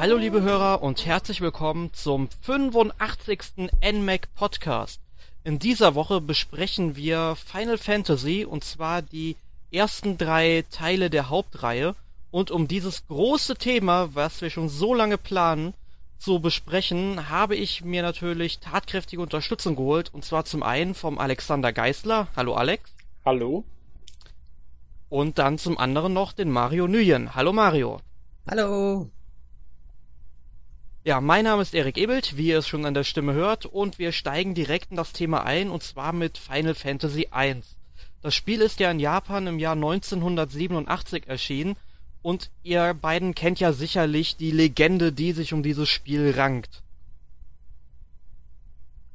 Hallo liebe Hörer und herzlich willkommen zum 85. NMAC Podcast. In dieser Woche besprechen wir Final Fantasy und zwar die ersten drei Teile der Hauptreihe und um dieses große Thema, was wir schon so lange planen, zu besprechen, habe ich mir natürlich tatkräftige Unterstützung geholt und zwar zum einen vom Alexander Geisler. Hallo Alex. Hallo. Und dann zum anderen noch den Mario Nguyen. Hallo Mario. Hallo. Ja, mein Name ist Erik Ebelt, wie ihr es schon an der Stimme hört, und wir steigen direkt in das Thema ein, und zwar mit Final Fantasy I. Das Spiel ist ja in Japan im Jahr 1987 erschienen, und ihr beiden kennt ja sicherlich die Legende, die sich um dieses Spiel rankt.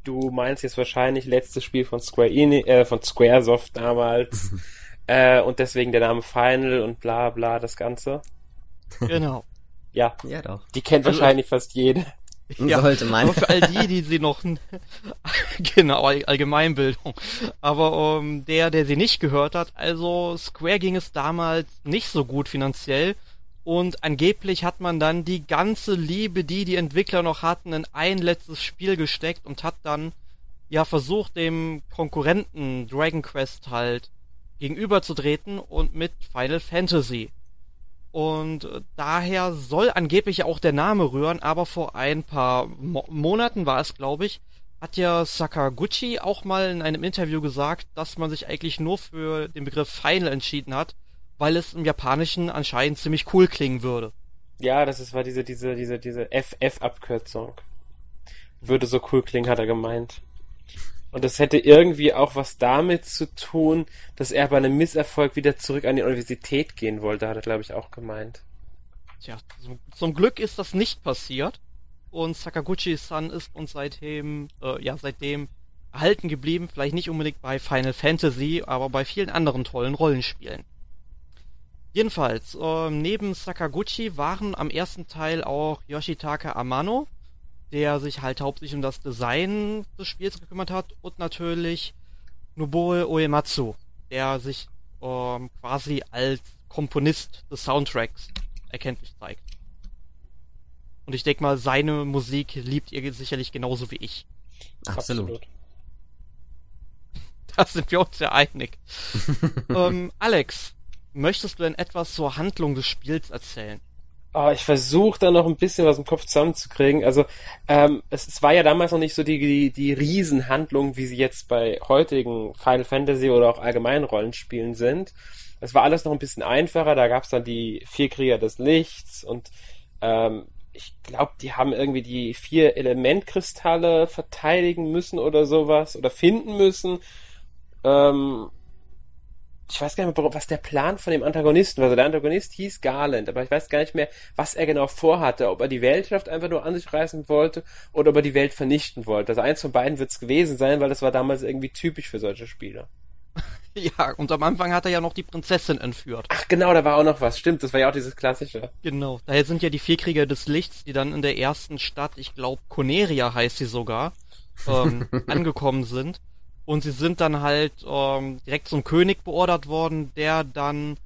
Du meinst jetzt wahrscheinlich letztes Spiel von Square Enix, äh, von Squaresoft damals, äh, und deswegen der Name Final und bla bla das Ganze. Genau. Ja. Ja, doch. Die kennt Also- wahrscheinlich fast jede. Ja, Sollte man. Aber für all die, die sie noch genau All- Allgemeinbildung. Aber ähm, der, der sie nicht gehört hat, also Square ging es damals nicht so gut finanziell und angeblich hat man dann die ganze Liebe, die die Entwickler noch hatten, in ein letztes Spiel gesteckt und hat dann ja versucht, dem Konkurrenten Dragon Quest halt gegenüberzutreten und mit Final Fantasy. Und daher soll angeblich auch der Name rühren, aber vor ein paar Mo Monaten war es, glaube ich, hat ja Sakaguchi auch mal in einem Interview gesagt, dass man sich eigentlich nur für den Begriff Final entschieden hat, weil es im Japanischen anscheinend ziemlich cool klingen würde. Ja, das ist, war diese, diese, diese, diese FF-Abkürzung. Würde so cool klingen, hat er gemeint. Und das hätte irgendwie auch was damit zu tun, dass er bei einem Misserfolg wieder zurück an die Universität gehen wollte, hat er, glaube ich, auch gemeint. Tja, zum, Glück ist das nicht passiert. Und Sakaguchi-san ist uns seitdem, äh, ja, seitdem erhalten geblieben. Vielleicht nicht unbedingt bei Final Fantasy, aber bei vielen anderen tollen Rollenspielen. Jedenfalls, äh, neben Sakaguchi waren am ersten Teil auch Yoshitaka Amano, der sich halt hauptsächlich um das Design des Spiels gekümmert hat, und natürlich Nobuo Uematsu, der sich ähm, quasi als Komponist des Soundtracks erkenntlich zeigt. Und ich denke mal, seine Musik liebt ihr sicherlich genauso wie ich. Absolut. Da sind wir uns ja einig. ähm, Alex, möchtest du denn etwas zur Handlung des Spiels erzählen? Oh, ich versuche da noch ein bisschen was im Kopf zusammenzukriegen. Also ähm, es, es war ja damals noch nicht so die, die, die Riesenhandlung, wie sie jetzt bei heutigen Final Fantasy oder auch allgemeinen Rollenspielen sind. Es war alles noch ein bisschen einfacher. Da gab es dann die vier Krieger des Lichts und ähm, ich glaube, die haben irgendwie die vier Elementkristalle verteidigen müssen oder sowas oder finden müssen. Ähm, ich weiß gar nicht mehr, was der Plan von dem Antagonisten war. Also der Antagonist hieß Garland, aber ich weiß gar nicht mehr, was er genau vorhatte. Ob er die Weltherrschaft einfach nur an sich reißen wollte oder ob er die Welt vernichten wollte. Also eins von beiden wird es gewesen sein, weil das war damals irgendwie typisch für solche Spiele. Ja, und am Anfang hat er ja noch die Prinzessin entführt. Ach genau, da war auch noch was. Stimmt, das war ja auch dieses klassische. Genau. Daher sind ja die Vierkrieger des Lichts, die dann in der ersten Stadt, ich glaube Coneria heißt sie sogar, ähm, angekommen sind. Und sie sind dann halt ähm, direkt zum König beordert worden, der dann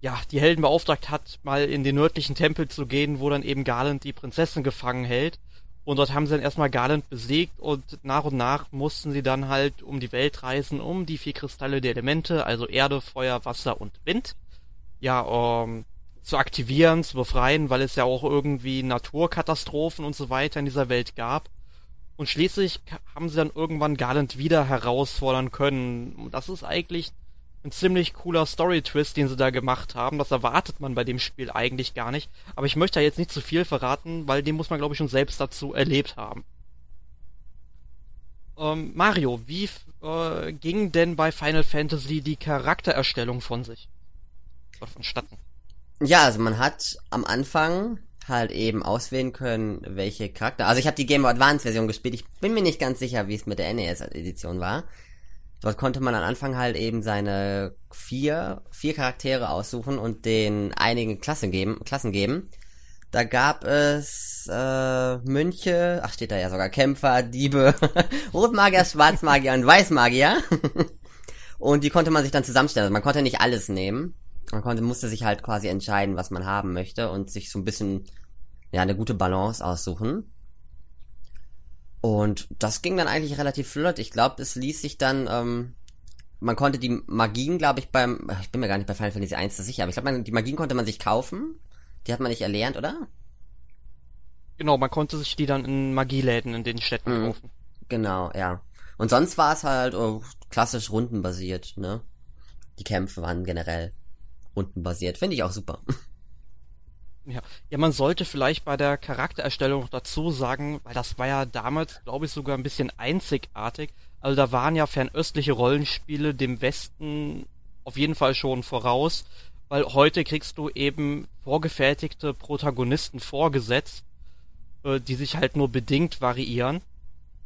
ja die Helden beauftragt hat, mal in den nördlichen Tempel zu gehen, wo dann eben Garland die Prinzessin gefangen hält. Und dort haben sie dann erstmal Garland besiegt und nach und nach mussten sie dann halt um die Welt reisen, um die vier Kristalle der Elemente, also Erde, Feuer, Wasser und Wind, ja, ähm, zu aktivieren, zu befreien, weil es ja auch irgendwie Naturkatastrophen und so weiter in dieser Welt gab. Und schließlich haben sie dann irgendwann Garland wieder herausfordern können. Und das ist eigentlich ein ziemlich cooler Story-Twist, den sie da gemacht haben. Das erwartet man bei dem Spiel eigentlich gar nicht. Aber ich möchte da jetzt nicht zu viel verraten, weil den muss man, glaube ich, schon selbst dazu erlebt haben. Ähm, Mario, wie äh, ging denn bei Final Fantasy die Charaktererstellung von sich? Oder vonstatten? Ja, also man hat am Anfang halt eben auswählen können, welche Charakter. Also ich habe die Game Boy Advance Version gespielt. Ich bin mir nicht ganz sicher, wie es mit der NES Edition war. Dort konnte man am Anfang halt eben seine vier, vier Charaktere aussuchen und den einigen Klassen geben, Klassen geben. Da gab es äh, Mönche, ach steht da ja sogar Kämpfer, Diebe, Rotmagier, Schwarzmagier und Weißmagier. und die konnte man sich dann zusammenstellen. Also man konnte nicht alles nehmen. Man konnte, musste sich halt quasi entscheiden, was man haben möchte und sich so ein bisschen, ja, eine gute Balance aussuchen. Und das ging dann eigentlich relativ flott. Ich glaube, es ließ sich dann, ähm, man konnte die Magien, glaube ich, beim, ich bin mir gar nicht bei Final Fantasy 1 sicher, aber ich glaube, die Magien konnte man sich kaufen. Die hat man nicht erlernt, oder? Genau, man konnte sich die dann in Magieläden in den Städten mhm. kaufen. Genau, ja. Und sonst war es halt oh, klassisch rundenbasiert, ne? Die Kämpfe waren generell rundenbasiert. Finde ich auch super. Ja. ja, man sollte vielleicht bei der Charaktererstellung noch dazu sagen, weil das war ja damals, glaube ich, sogar ein bisschen einzigartig. Also da waren ja fernöstliche Rollenspiele dem Westen auf jeden Fall schon voraus, weil heute kriegst du eben vorgefertigte Protagonisten vorgesetzt, äh, die sich halt nur bedingt variieren.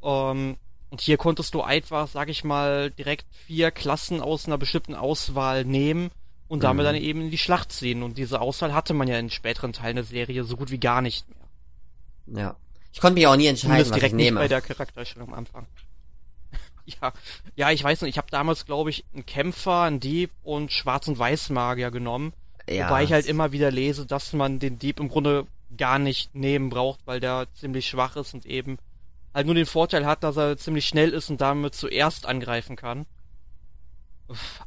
Ähm, und hier konntest du einfach, sag ich mal, direkt vier Klassen aus einer bestimmten Auswahl nehmen und damit mhm. dann eben in die Schlacht ziehen. Und diese Auswahl hatte man ja in späteren Teilen der Serie so gut wie gar nicht mehr. Ja. Ich konnte mich auch nie entscheiden, Zumindest was direkt ich nehme. Nicht bei der Charakterstellung am Anfang. ja, ja, ich weiß nicht, ich habe damals, glaube ich, einen Kämpfer, einen Dieb und Schwarz- und Weiß-Magier genommen. Ja, wobei ich halt immer wieder lese, dass man den Dieb im Grunde gar nicht nehmen braucht, weil der ziemlich schwach ist und eben halt nur den Vorteil hat, dass er ziemlich schnell ist und damit zuerst angreifen kann.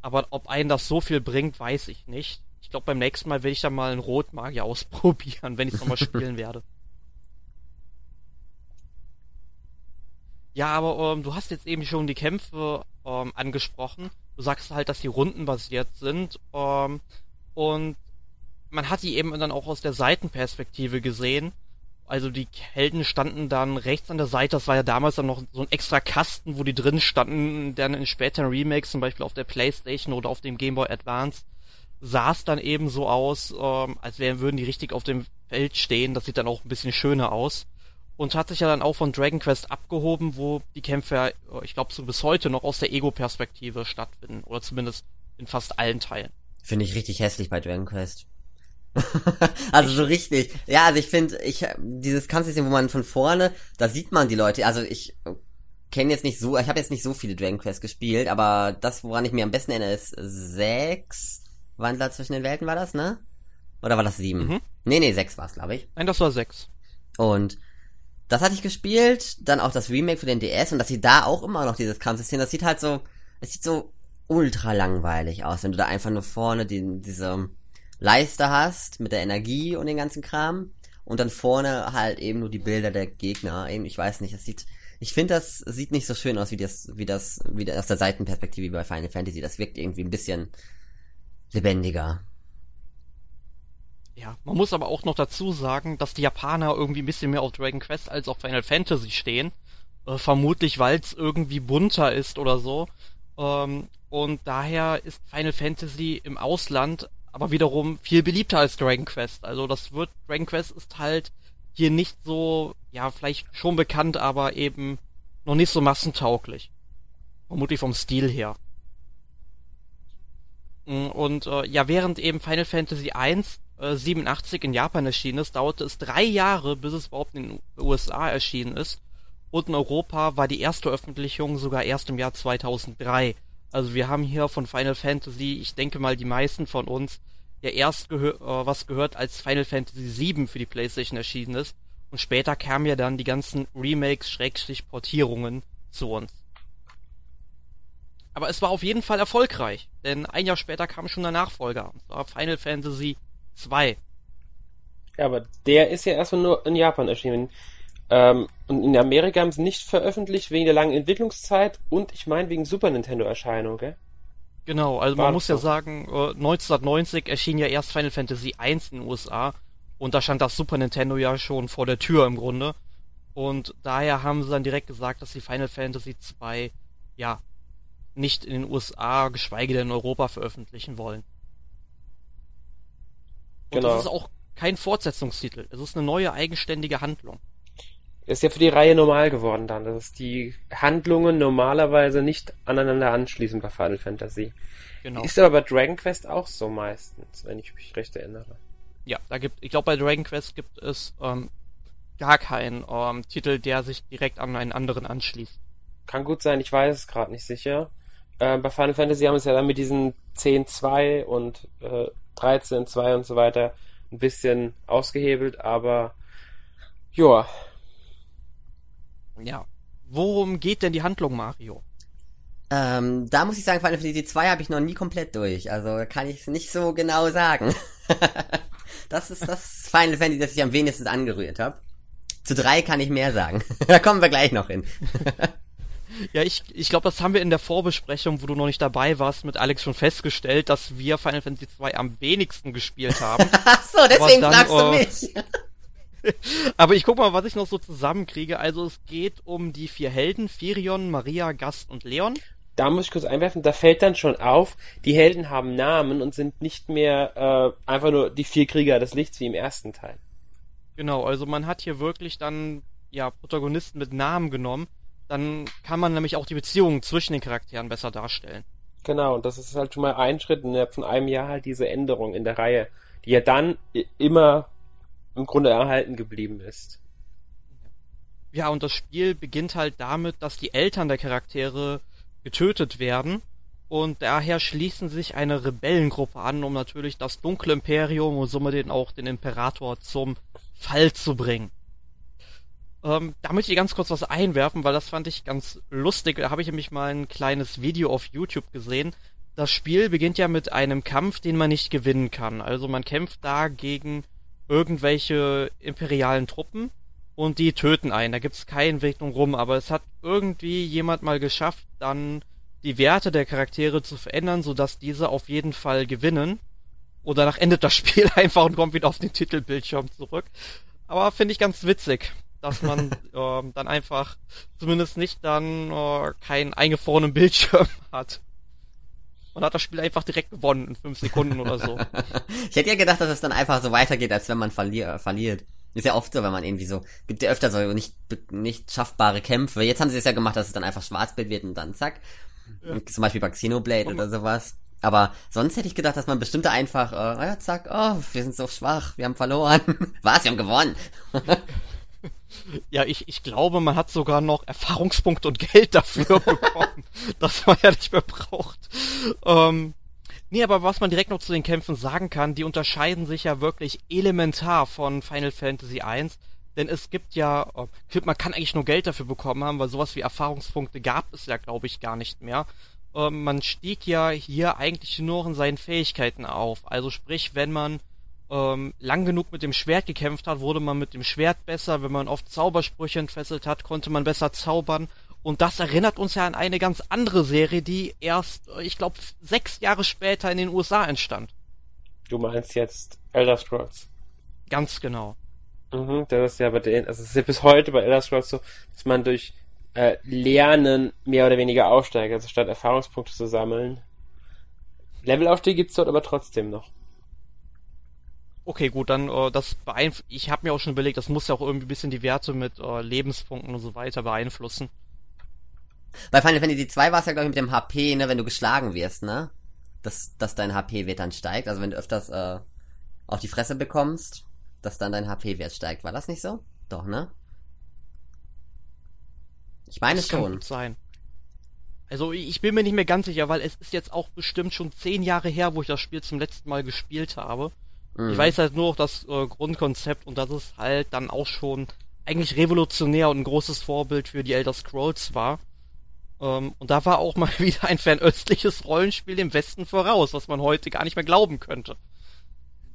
Aber ob einen das so viel bringt, weiß ich nicht. Ich glaube, beim nächsten Mal werde ich dann mal einen Rotmagier ausprobieren, wenn ich es nochmal spielen werde. Ja, aber ähm, du hast jetzt eben schon die Kämpfe ähm, angesprochen. Du sagst halt, dass die rundenbasiert sind. Ähm, und man hat die eben dann auch aus der Seitenperspektive gesehen. Also die Helden standen dann rechts an der Seite, das war ja damals dann noch so ein extra Kasten, wo die drin standen, dann in späteren Remakes, zum Beispiel auf der Playstation oder auf dem Game Boy Advance, sah es dann eben so aus, ähm, als wären, würden die richtig auf dem Feld stehen, das sieht dann auch ein bisschen schöner aus. Und hat sich ja dann auch von Dragon Quest abgehoben, wo die Kämpfe, äh, ich glaube so bis heute noch aus der Ego-Perspektive stattfinden, oder zumindest in fast allen Teilen. Finde ich richtig hässlich bei Dragon Quest. also so richtig. Ja, also ich finde, ich dieses Kampfsystem, wo man von vorne, da sieht man die Leute. Also ich kenne jetzt nicht so, ich habe jetzt nicht so viele Dragon Quest gespielt, aber das, woran ich mir am besten erinnere, ist sechs Wandler zwischen den Welten war das, ne? Oder war das sieben? Mhm. Nee, nee, sechs war es, glaube ich. Nein, das war sechs. Und das hatte ich gespielt, dann auch das Remake für den DS und das sieht da auch immer noch dieses Kampfsystem. Das sieht halt so, es sieht so ultra langweilig aus, wenn du da einfach nur vorne die, diese Leiste hast mit der Energie und den ganzen Kram und dann vorne halt eben nur die Bilder der Gegner. Eben, ich weiß nicht, es sieht, ich finde, das sieht nicht so schön aus wie das, wie das, wie das aus der Seitenperspektive wie bei Final Fantasy. Das wirkt irgendwie ein bisschen lebendiger. Ja, man muss aber auch noch dazu sagen, dass die Japaner irgendwie ein bisschen mehr auf Dragon Quest als auf Final Fantasy stehen. Äh, vermutlich, weil es irgendwie bunter ist oder so. Ähm, und daher ist Final Fantasy im Ausland aber wiederum viel beliebter als Dragon Quest. Also das wird, Dragon Quest ist halt hier nicht so, ja, vielleicht schon bekannt, aber eben noch nicht so massentauglich. Vermutlich vom Stil her. Mm, und äh, ja, während eben Final Fantasy I äh, 87 in Japan erschienen ist, dauerte es drei Jahre, bis es überhaupt in den USA erschienen ist. Und in Europa war die erste Veröffentlichung sogar erst im Jahr 2003. Also wir haben hier von Final Fantasy, ich denke mal die meisten von uns, ja erst gehör, äh, was gehört, als Final Fantasy VII für die Playstation erschienen ist. Und später kamen ja dann die ganzen Remakes, Schrägstrich Portierungen zu uns. Aber es war auf jeden Fall erfolgreich, denn ein Jahr später kam schon der Nachfolger, und zwar Final Fantasy II. Ja, aber der ist ja erstmal nur in Japan erschienen. Ähm, und in Amerika haben sie nicht veröffentlicht wegen der langen Entwicklungszeit und ich meine wegen Super Nintendo-Erscheinung, gell? Genau, also War man muss so. ja sagen, 1990 äh, erschien ja erst Final Fantasy I in den USA und da stand das Super Nintendo ja schon vor der Tür im Grunde. Und daher haben sie dann direkt gesagt, dass sie Final Fantasy II ja nicht in den USA, geschweige denn in Europa veröffentlichen wollen. Und genau. das ist auch kein Fortsetzungstitel. Es ist eine neue eigenständige Handlung ist ja für die Reihe normal geworden dann, dass die Handlungen normalerweise nicht aneinander anschließen bei Final Fantasy. Genau. Ist aber bei Dragon Quest auch so meistens, wenn ich mich recht erinnere. Ja, da gibt, ich glaube bei Dragon Quest gibt es ähm, gar kein ähm, Titel, der sich direkt an einen anderen anschließt. Kann gut sein, ich weiß es gerade nicht sicher. Äh, bei Final Fantasy haben es ja dann mit diesen 10.2 und äh, 13.2 und so weiter ein bisschen ausgehebelt, aber ja. Ja. Worum geht denn die Handlung, Mario? Ähm, da muss ich sagen, Final Fantasy 2 habe ich noch nie komplett durch. Also kann ich es nicht so genau sagen. das ist das Final Fantasy, das ich am wenigsten angerührt habe. Zu drei kann ich mehr sagen. da kommen wir gleich noch hin. ja, ich, ich glaube, das haben wir in der Vorbesprechung, wo du noch nicht dabei warst, mit Alex schon festgestellt, dass wir Final Fantasy 2 am wenigsten gespielt haben. Ach so, deswegen dann, fragst du uh, mich. Aber ich guck mal, was ich noch so zusammenkriege. Also es geht um die vier Helden, Firion, Maria, Gast und Leon da muss ich kurz einwerfen, da fällt dann schon auf, die Helden haben Namen und sind nicht mehr äh, einfach nur die vier Krieger des Lichts wie im ersten Teil. Genau, also man hat hier wirklich dann ja Protagonisten mit Namen genommen. Dann kann man nämlich auch die Beziehungen zwischen den Charakteren besser darstellen. Genau, und das ist halt schon mal ein Schritt innerhalb von einem Jahr halt diese Änderung in der Reihe, die ja dann immer im Grunde erhalten geblieben ist. Ja, und das Spiel beginnt halt damit, dass die Eltern der Charaktere getötet werden und daher schließen sich eine Rebellengruppe an, um natürlich das dunkle Imperium und somit auch den Imperator zum Fall zu bringen. Ähm, da möchte ich ganz kurz was einwerfen, weil das fand ich ganz lustig. Da habe ich nämlich mal ein kleines Video auf YouTube gesehen. Das Spiel beginnt ja mit einem Kampf, den man nicht gewinnen kann. Also man kämpft da gegen irgendwelche imperialen Truppen und die töten einen. Da gibt's keinen Weg drum rum, aber es hat irgendwie jemand mal geschafft, dann die Werte der Charaktere zu verändern, sodass diese auf jeden Fall gewinnen. Und danach endet das Spiel einfach und kommt wieder auf den Titelbildschirm zurück. Aber finde ich ganz witzig, dass man äh, dann einfach zumindest nicht dann äh, keinen eingefrorenen Bildschirm hat. Man hat das Spiel einfach direkt gewonnen in fünf Sekunden oder so. ich hätte ja gedacht, dass es dann einfach so weitergeht, als wenn man verlier verliert. Ist ja oft so, wenn man irgendwie so, gibt ja öfter so nicht, nicht schaffbare Kämpfe. Jetzt haben sie es ja gemacht, dass es dann einfach Schwarzbild wird und dann zack. Ja. Zum Beispiel bei Xenoblade oder sowas. Aber sonst hätte ich gedacht, dass man bestimmte einfach, äh, ja, zack, oh, wir sind so schwach, wir haben verloren. Was, wir haben gewonnen. ja, ich, ich glaube, man hat sogar noch Erfahrungspunkte und Geld dafür bekommen, dass man ja nicht mehr braucht. Ähm, Nee, aber was man direkt noch zu den Kämpfen sagen kann, die unterscheiden sich ja wirklich elementar von Final Fantasy I. Denn es gibt ja, oh, man kann eigentlich nur Geld dafür bekommen haben, weil sowas wie Erfahrungspunkte gab es ja, glaube ich, gar nicht mehr. Ähm, man stieg ja hier eigentlich nur in seinen Fähigkeiten auf. Also sprich, wenn man ähm, lang genug mit dem Schwert gekämpft hat, wurde man mit dem Schwert besser. Wenn man oft Zaubersprüche entfesselt hat, konnte man besser zaubern. Und das erinnert uns ja an eine ganz andere Serie, die erst, ich glaube, sechs Jahre später in den USA entstand. Du meinst jetzt Elder Scrolls? Ganz genau. Mhm, das ist ja bei den, also es ist ja bis heute bei Elder Scrolls so, dass man durch äh, Lernen mehr oder weniger aufsteigt, also statt Erfahrungspunkte zu sammeln. Levelaufstieg gibt's dort aber trotzdem noch. Okay, gut, dann äh, das beeinflusst. Ich habe mir auch schon überlegt, das muss ja auch irgendwie ein bisschen die Werte mit äh, Lebenspunkten und so weiter beeinflussen. Bei Final Fantasy 2 war es ja, glaube ich, mit dem HP, ne, wenn du geschlagen wirst, ne? Dass, dass dein HP-Wert dann steigt. Also wenn du öfters äh, auf die Fresse bekommst, dass dann dein HP-Wert steigt. War das nicht so? Doch, ne? Ich meine das schon. Kann gut sein. Also ich bin mir nicht mehr ganz sicher, weil es ist jetzt auch bestimmt schon zehn Jahre her, wo ich das Spiel zum letzten Mal gespielt habe. Mhm. Ich weiß halt nur noch das äh, Grundkonzept und das ist halt dann auch schon eigentlich revolutionär und ein großes Vorbild für die Elder Scrolls war. Ähm, und da war auch mal wieder ein fernöstliches Rollenspiel dem Westen voraus, was man heute gar nicht mehr glauben könnte.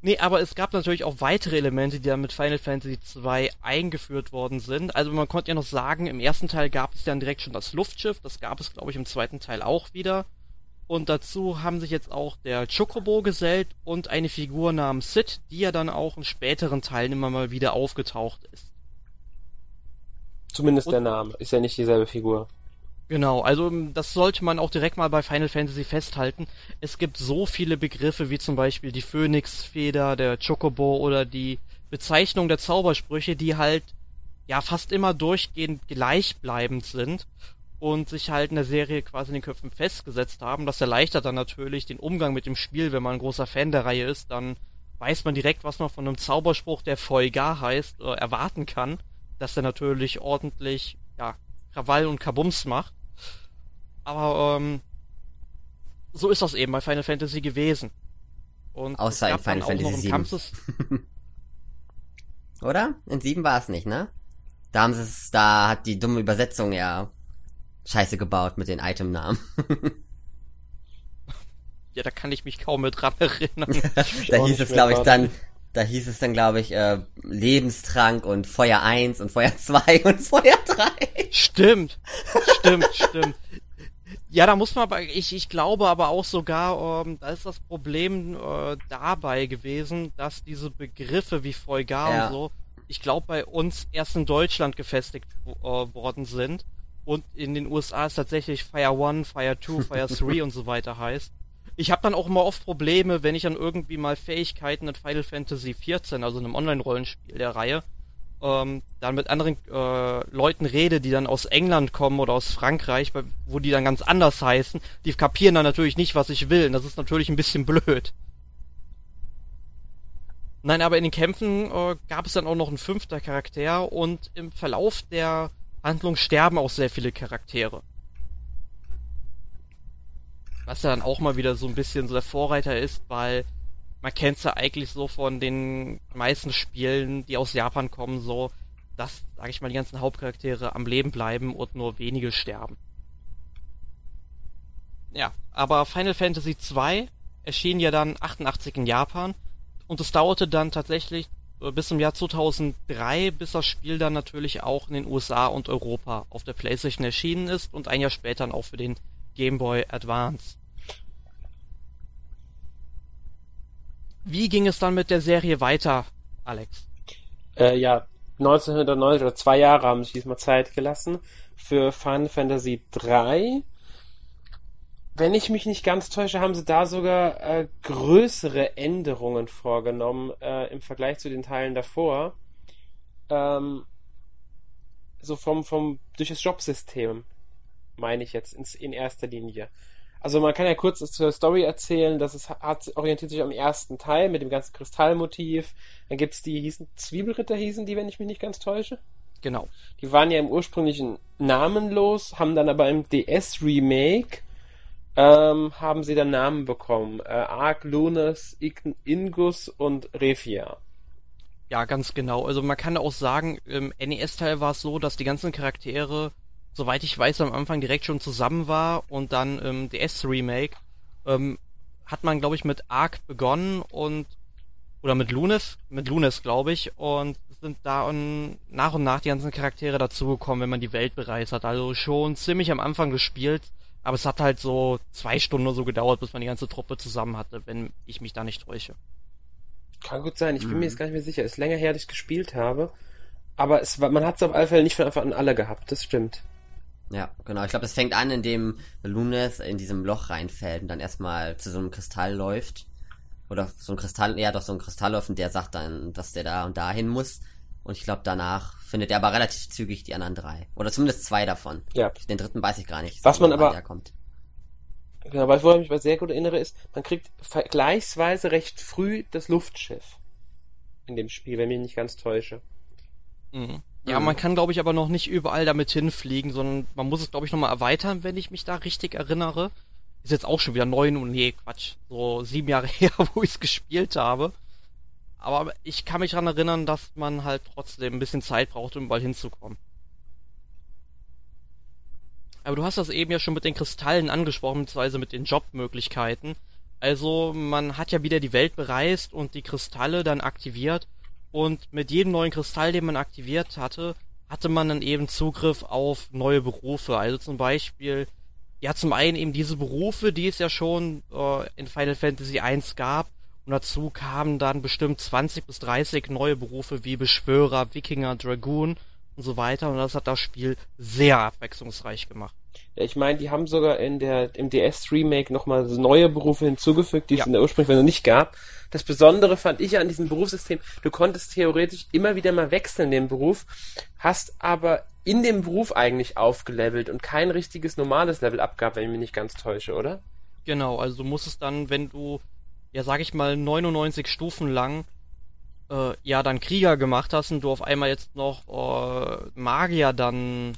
Nee, aber es gab natürlich auch weitere Elemente, die dann mit Final Fantasy 2 eingeführt worden sind. Also man konnte ja noch sagen, im ersten Teil gab es dann direkt schon das Luftschiff, das gab es glaube ich im zweiten Teil auch wieder. Und dazu haben sich jetzt auch der Chocobo gesellt und eine Figur namens Sid, die ja dann auch in späteren Teilen immer mal wieder aufgetaucht ist. Zumindest und, der Name, ist ja nicht dieselbe Figur. Genau, also ähm, das sollte man auch direkt mal bei Final Fantasy festhalten. Es gibt so viele Begriffe wie zum Beispiel die Phönixfeder, der Chocobo oder die Bezeichnung der Zaubersprüche, die halt ja fast immer durchgehend gleichbleibend sind und sich halt in der Serie quasi in den Köpfen festgesetzt haben. Das erleichtert dann natürlich den Umgang mit dem Spiel, wenn man ein großer Fan der Reihe ist, dann weiß man direkt, was man von einem Zauberspruch, der Vollgar heißt, äh, erwarten kann dass er natürlich ordentlich, ja, Krawall und Kabums macht. Aber ähm, so ist das eben bei Final Fantasy gewesen. Und Außer in Final Fantasy 7. Oder? In 7 war es nicht, ne? Da haben sie es, da hat die dumme Übersetzung ja Scheiße gebaut mit den Itemnamen. ja, da kann ich mich kaum mehr dran erinnern. da hieß es, glaube ich, dann, da hieß es dann, glaube ich, äh, Lebenstrank und Feuer 1 und Feuer 2 und Feuer 3. Stimmt, stimmt, stimmt. Ja, da muss man aber, ich, ich glaube aber auch sogar, ähm, da ist das Problem äh, dabei gewesen, dass diese Begriffe wie Feugar ja. und so, ich glaube bei uns erst in Deutschland gefestigt äh, worden sind und in den USA ist tatsächlich Fire 1, Fire 2, Fire 3 und so weiter heißt. Ich habe dann auch immer oft Probleme, wenn ich dann irgendwie mal Fähigkeiten in Final Fantasy XIV, also einem Online-Rollenspiel der Reihe, ähm, dann mit anderen äh, Leuten rede, die dann aus England kommen oder aus Frankreich, wo die dann ganz anders heißen. Die kapieren dann natürlich nicht, was ich will. Und das ist natürlich ein bisschen blöd. Nein, aber in den Kämpfen äh, gab es dann auch noch einen fünfter Charakter und im Verlauf der Handlung sterben auch sehr viele Charaktere. Was ja dann auch mal wieder so ein bisschen so der Vorreiter ist, weil man kennt es ja eigentlich so von den meisten Spielen, die aus Japan kommen, so, dass, sag ich mal, die ganzen Hauptcharaktere am Leben bleiben und nur wenige sterben. Ja, aber Final Fantasy II erschien ja dann 88 in Japan und es dauerte dann tatsächlich bis zum Jahr 2003, bis das Spiel dann natürlich auch in den USA und Europa auf der PlayStation erschienen ist und ein Jahr später dann auch für den Game Boy Advance. Wie ging es dann mit der Serie weiter, Alex? Äh, ja, 1990 oder zwei Jahre haben sich diesmal Zeit gelassen für Final Fantasy 3 wenn ich mich nicht ganz täusche, haben sie da sogar äh, größere Änderungen vorgenommen äh, im Vergleich zu den Teilen davor. Ähm, so vom, vom, durch das Jobsystem, meine ich jetzt ins, in erster Linie. Also man kann ja kurz zur Story erzählen, dass es hat, orientiert sich am ersten Teil mit dem ganzen Kristallmotiv. Dann gibt's die, hießen Zwiebelritter hießen die, wenn ich mich nicht ganz täusche. Genau. Die waren ja im ursprünglichen namenlos, haben dann aber im DS-Remake ähm, haben sie dann Namen bekommen. Äh, Ark, Lunas, Ingus und Refia. Ja, ganz genau. Also man kann auch sagen, im NES-Teil war es so, dass die ganzen Charaktere, soweit ich weiß, am Anfang direkt schon zusammen war und dann im DS-Remake ähm, hat man, glaube ich, mit Ark begonnen und oder mit Lunas, mit Lunas, glaube ich, und sind da und nach und nach die ganzen Charaktere dazugekommen, wenn man die Welt bereist hat. Also schon ziemlich am Anfang gespielt aber es hat halt so zwei Stunden oder so gedauert, bis man die ganze Truppe zusammen hatte, wenn ich mich da nicht täusche. Kann gut sein, ich bin mhm. mir jetzt gar nicht mehr sicher. Ist länger her, dass ich gespielt habe. Aber es war, man hat es auf alle Fälle nicht von Anfang an alle gehabt, das stimmt. Ja, genau. Ich glaube, es fängt an, indem Lunes in diesem Loch reinfällt und dann erstmal zu so einem Kristall läuft. Oder so ein Kristall, ja doch so ein Kristall läuft und der sagt dann, dass der da und dahin muss. Und ich glaube, danach findet er aber relativ zügig die anderen drei. Oder zumindest zwei davon. Ja. Den dritten weiß ich gar nicht. Was man aber. Kommt. Genau, was ich mich sehr gut erinnere, ist, man kriegt vergleichsweise recht früh das Luftschiff. In dem Spiel, wenn ich mich nicht ganz täusche. Mhm. Ja, mhm. man kann, glaube ich, aber noch nicht überall damit hinfliegen, sondern man muss es, glaube ich, nochmal erweitern, wenn ich mich da richtig erinnere. Ist jetzt auch schon wieder neun und nee, Quatsch, so sieben Jahre her, wo ich es gespielt habe. Aber ich kann mich daran erinnern, dass man halt trotzdem ein bisschen Zeit braucht, um überall hinzukommen. Aber du hast das eben ja schon mit den Kristallen angesprochen, beziehungsweise mit den Jobmöglichkeiten. Also man hat ja wieder die Welt bereist und die Kristalle dann aktiviert und mit jedem neuen Kristall, den man aktiviert hatte, hatte man dann eben Zugriff auf neue Berufe. Also zum Beispiel, ja zum einen eben diese Berufe, die es ja schon äh, in Final Fantasy I gab, und dazu kamen dann bestimmt 20 bis 30 neue Berufe wie Beschwörer, Wikinger, Dragoon und so weiter. Und das hat das Spiel sehr abwechslungsreich gemacht. Ja, ich meine, die haben sogar in der, im DS-Remake nochmal neue Berufe hinzugefügt, die ja. es in der ursprünglichen Version nicht gab. Das Besondere fand ich an diesem Berufssystem, du konntest theoretisch immer wieder mal wechseln den Beruf, hast aber in dem Beruf eigentlich aufgelevelt und kein richtiges normales Level abgab, wenn ich mich nicht ganz täusche, oder? Genau, also du musstest dann, wenn du ja, sag ich mal, 99 Stufen lang äh, ja dann Krieger gemacht hast und du auf einmal jetzt noch äh, Magier dann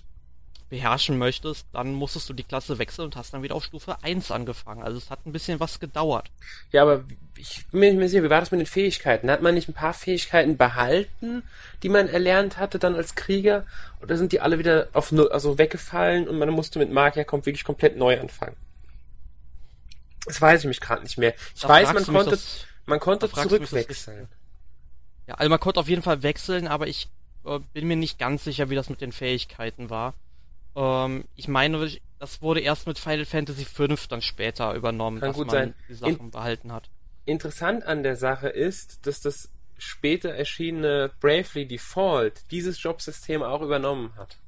beherrschen möchtest, dann musstest du die Klasse wechseln und hast dann wieder auf Stufe 1 angefangen. Also es hat ein bisschen was gedauert. Ja, aber ich bin mir nicht mehr sicher, wie war das mit den Fähigkeiten? Hat man nicht ein paar Fähigkeiten behalten, die man erlernt hatte dann als Krieger? Oder sind die alle wieder auf null, also weggefallen und man musste mit Magier kommt wirklich komplett neu anfangen? Das weiß ich mich gerade nicht mehr. Ich Da weiß, man konnte, das- man konnte zurückwechseln. Ja, also man konnte auf jeden Fall wechseln, aber ich äh, bin mir nicht ganz sicher, wie das mit den Fähigkeiten war. Ähm, ich meine, das wurde erst mit Final Fantasy V dann später übernommen, Kann dass man sein. die Sachen behalten hat. Interessant an der Sache ist, dass das später erschienene Bravely Default dieses Jobsystem auch übernommen hat.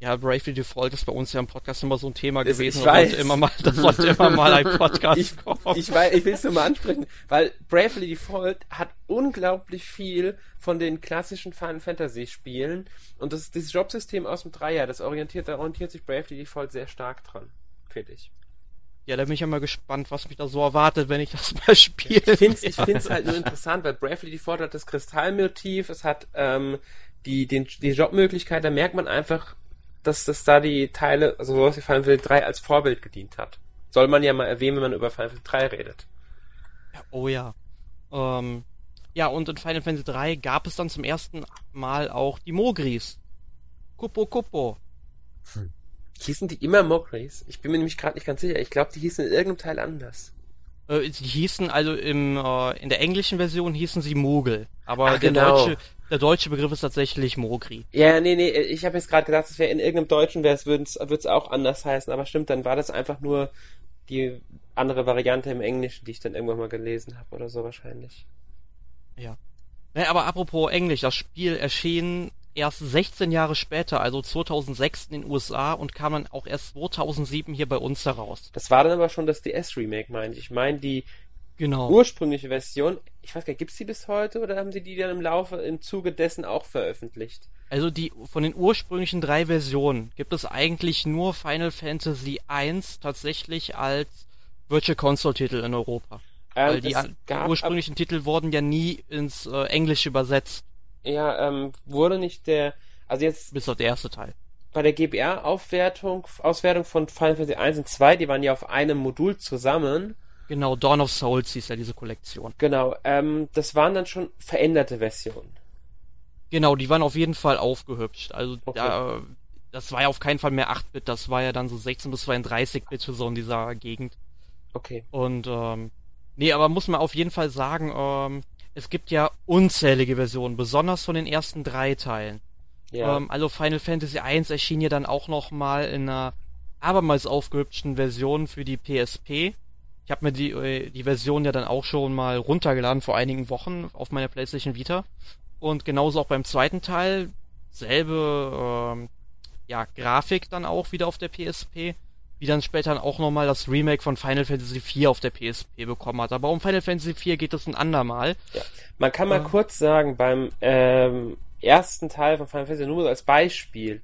Ja, Bravely Default ist bei uns ja im Podcast immer so ein Thema Das- gewesen. ich weiß. sollte immer mal, da sollte immer mal ein Podcast ich, kommen. ich, weiß, ich will es nur mal ansprechen, weil Bravely Default hat unglaublich viel von den klassischen Final Fantasy Spielen und das, dieses Jobsystem aus dem Dreier, das orientiert, da orientiert sich Bravely Default sehr stark dran, finde ich. ja, da bin ich ja mal gespannt, was mich da so erwartet, wenn ich das mal spiele. Ich finde es ich find's halt nur interessant, weil Bravely Default hat das Kristallmotiv, es hat ähm, die, den, die Jobmöglichkeit, da merkt man einfach, dass das da die Teile, also sowas wie Final Fantasy 3 als Vorbild gedient hat. Soll man ja mal erwähnen, wenn man über Final Fantasy 3 redet. Oh ja. Ähm, ja, und in Final Fantasy 3 gab es dann zum ersten Mal auch die Mogris. Kupo Kupo. Hießen die immer Mokris? Ich bin mir nämlich gerade nicht ganz sicher. Ich glaube, die hießen in irgendeinem Teil anders. Äh, die hießen also im, äh, in der englischen Version hießen sie Mogel. Aber Ach, der, genau. deutsche, der deutsche Begriff ist tatsächlich Mogri. Ja, nee, nee, ich habe jetzt gerade gedacht, es wäre in irgendeinem Deutschen wäre es würde es auch anders heißen, aber stimmt, dann war das einfach nur die andere Variante im Englischen, die ich dann irgendwann mal gelesen habe oder so wahrscheinlich. Ja. Naja, aber apropos Englisch, das Spiel erschien erst 16 Jahre später, also 2006 in den USA und kam dann auch erst 2007 hier bei uns heraus. Das war dann aber schon das DS-Remake, meine ich. Ich meine, die Genau. ursprüngliche Version, ich weiß gar nicht, gibt's die bis heute oder haben sie die dann im Laufe, im Zuge dessen auch veröffentlicht? Also die von den ursprünglichen drei Versionen gibt es eigentlich nur Final Fantasy I tatsächlich als Virtual Console Titel in Europa. Ähm, Weil die, es an- die ursprünglichen Titel wurden ja nie ins äh, Englische übersetzt, Ja, ähm, wurde nicht der, also jetzt bis auf der erste Teil. bei der GBR-Aufwertung, Auswertung von Final Fantasy 1 und 2, die waren ja auf einem Modul zusammen. Genau, Dawn of Souls hieß ja diese Kollektion. Genau, ähm, das waren dann schon veränderte Versionen. Genau, die waren auf jeden Fall aufgehübscht. Also Okay. da, das war ja auf keinen Fall mehr 8-Bit, das war ja dann so 16 bis 32-Bit für so in dieser Gegend. Okay. Und ähm, nee, aber muss man auf jeden Fall sagen, ähm, es gibt ja unzählige Versionen, besonders von den ersten drei Teilen. Ja. Ähm, also Final Fantasy I erschien ja dann auch noch mal in einer abermals aufgehübschten Version für die PSP. Ich habe mir die, äh, die Version ja dann auch schon mal runtergeladen vor einigen Wochen auf meiner PlayStation Vita. Und genauso auch beim zweiten Teil, selbe ähm, ja, Grafik dann auch wieder auf der PSP, wie dann später dann auch nochmal das Remake von Final Fantasy IV auf der PSP bekommen hat. Aber um Final Fantasy IV geht es ein andermal. Ja. Man kann mal Ja. kurz sagen, beim ähm, ersten Teil von Final Fantasy nur als Beispiel,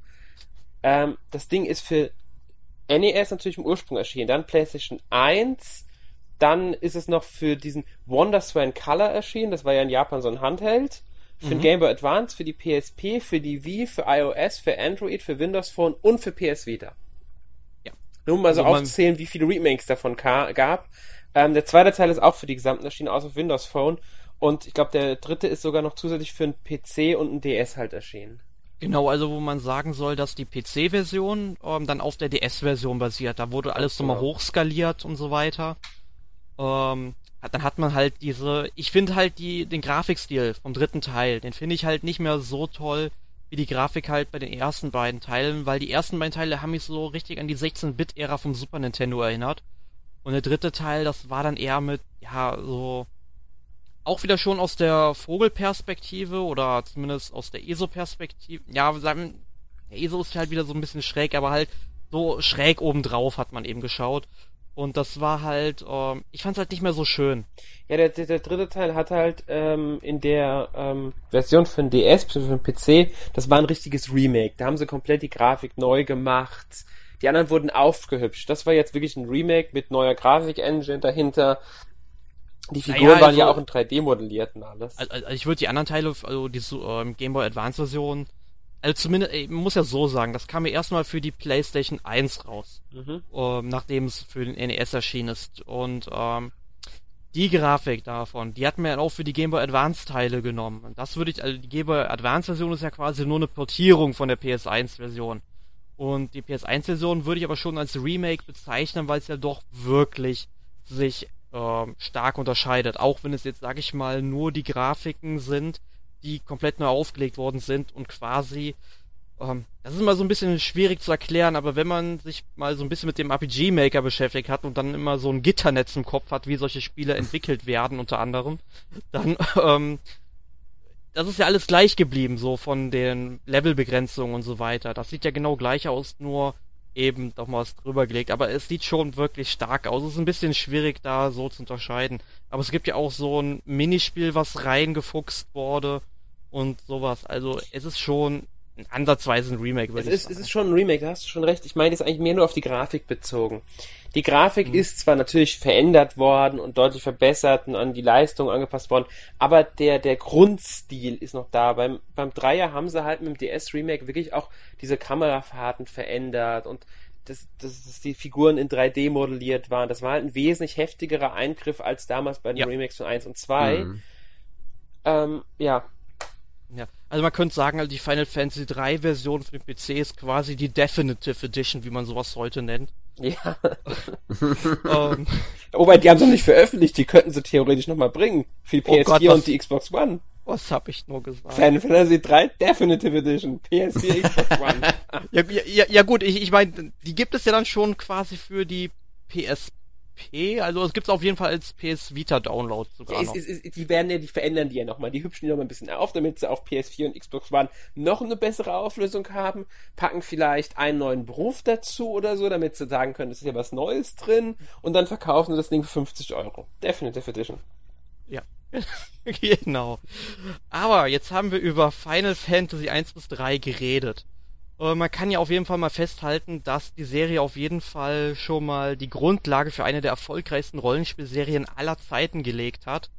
ähm, das Ding ist für NES natürlich im Ursprung erschienen, dann PlayStation 1, dann ist es noch für diesen WonderSwan Color erschienen, das war ja in Japan so ein Handheld, für den Mhm. Game Boy Advance, für die PSP, für die Wii, für iOS, für Android, für Windows Phone und für PS Vita. Ja. Nur um mal so Also man- aufzuzählen, wie viele Remakes davon gab. Ähm, der zweite Teil ist auch für die gesamten erschienen, außer für Windows Phone. Und ich glaube, der dritte ist sogar noch zusätzlich für einen PC und einen DS halt erschienen. Genau, also wo man sagen soll, dass die PC-Version ähm, dann auf der DS-Version basiert. Da wurde alles nochmal Genau. hochskaliert und so weiter. Ähm, dann hat man halt diese, ich finde halt die, den Grafikstil vom dritten Teil, den finde ich halt nicht mehr so toll wie die Grafik halt bei den ersten beiden Teilen, weil die ersten beiden Teile haben mich so richtig an die 16-Bit-Ära vom Super Nintendo erinnert. Und der dritte Teil, das war dann eher mit, ja, so, auch wieder schon aus der Vogelperspektive oder zumindest aus der ESO-Perspektive. Ja, sagen, der ESO ist halt wieder so ein bisschen schräg, aber halt so schräg obendrauf hat man eben geschaut. Und das war halt, ähm, ich fand's halt nicht mehr so schön. Ja, der, der, der dritte Teil hat halt ähm, in der ähm, Version für den DS, für den PC, das war ein richtiges Remake. Da haben sie komplett die Grafik neu gemacht. Die anderen wurden aufgehübscht. Das war jetzt wirklich ein Remake mit neuer Grafik-Engine dahinter. Die Figuren Naja, waren ja also- auch in 3D modelliert und alles. Also, also ich würde die anderen Teile, also die ähm, Game Boy Advance Version, also zumindest, man muss ja so sagen, das kam ja erstmal für die PlayStation 1 raus, Mhm. ähm, nachdem es für den NES erschienen ist. Und ähm, die Grafik davon, die hat man ja auch für die Game Boy Advance Teile genommen. Und das würde ich, also die Game Boy Advance Version ist ja quasi nur eine Portierung von der PS1 Version. Und die PS1 Version würde ich aber schon als Remake bezeichnen, weil es ja doch wirklich sich ähm, stark unterscheidet. Auch wenn es jetzt, sag ich mal, nur die Grafiken sind, die komplett neu aufgelegt worden sind und quasi ähm, das ist immer so ein bisschen schwierig zu erklären, aber wenn man sich mal so ein bisschen mit dem RPG Maker beschäftigt hat und dann immer so ein Gitternetz im Kopf hat, wie solche Spiele entwickelt werden, unter anderem, dann ähm, das ist ja alles gleich geblieben, so von den Levelbegrenzungen und so weiter. Das sieht ja genau gleich aus, nur eben noch mal was drüber gelegt. Aber es sieht schon wirklich stark aus. Es ist ein bisschen schwierig da so zu unterscheiden. Aber es gibt ja auch so ein Minispiel, was reingefuchst wurde und sowas. Also es ist schon ansatzweise ein Remake, Es würde ich ist, sagen. es ist schon ein Remake, da hast du schon recht. Ich meine jetzt eigentlich mehr nur auf die Grafik bezogen. Die Grafik Mhm. ist zwar natürlich verändert worden und deutlich verbessert und an die Leistung angepasst worden, aber der, der Grundstil ist noch da. Beim, beim Dreier haben sie halt mit dem DS Remake wirklich auch diese Kamerafahrten verändert und dass, dass, dass die Figuren in 3D modelliert waren. Das war halt ein wesentlich heftigerer Eingriff als damals bei den Ja. Remakes von 1 und 2. Mhm. Ähm, ja, Ja, also man könnte sagen, also die Final Fantasy 3 Version für den PC ist quasi die Definitive Edition, wie man sowas heute nennt. ja. ähm, Wobei, die haben sie noch nicht veröffentlicht, die könnten sie theoretisch nochmal bringen. Für die Oh PS4 Gott, was- und die Xbox One. was hab ich nur gesagt? Final Fantasy 3 Definitive Edition. PS4, Xbox One. Ja, ja, ja, gut, ich, ich meine, die gibt es ja dann schon quasi für die PSP, also es gibt es auf jeden Fall als PS Vita Download sogar es, noch. es, es, die werden ja, die verändern die ja nochmal. Die hübschen die nochmal ein bisschen auf, damit sie auf PS4 und Xbox One noch eine bessere Auflösung haben. Packen vielleicht einen neuen Beruf dazu oder so, damit sie sagen können, es ist ja was Neues drin. Und dann verkaufen sie das Ding für 50 Euro. Definitive Edition. Ja. genau. Aber jetzt haben wir über Final Fantasy 1 bis 3 geredet. Äh, man kann ja auf jeden Fall mal festhalten, dass die Serie auf jeden Fall schon mal die Grundlage für eine der erfolgreichsten Rollenspielserien aller Zeiten gelegt hat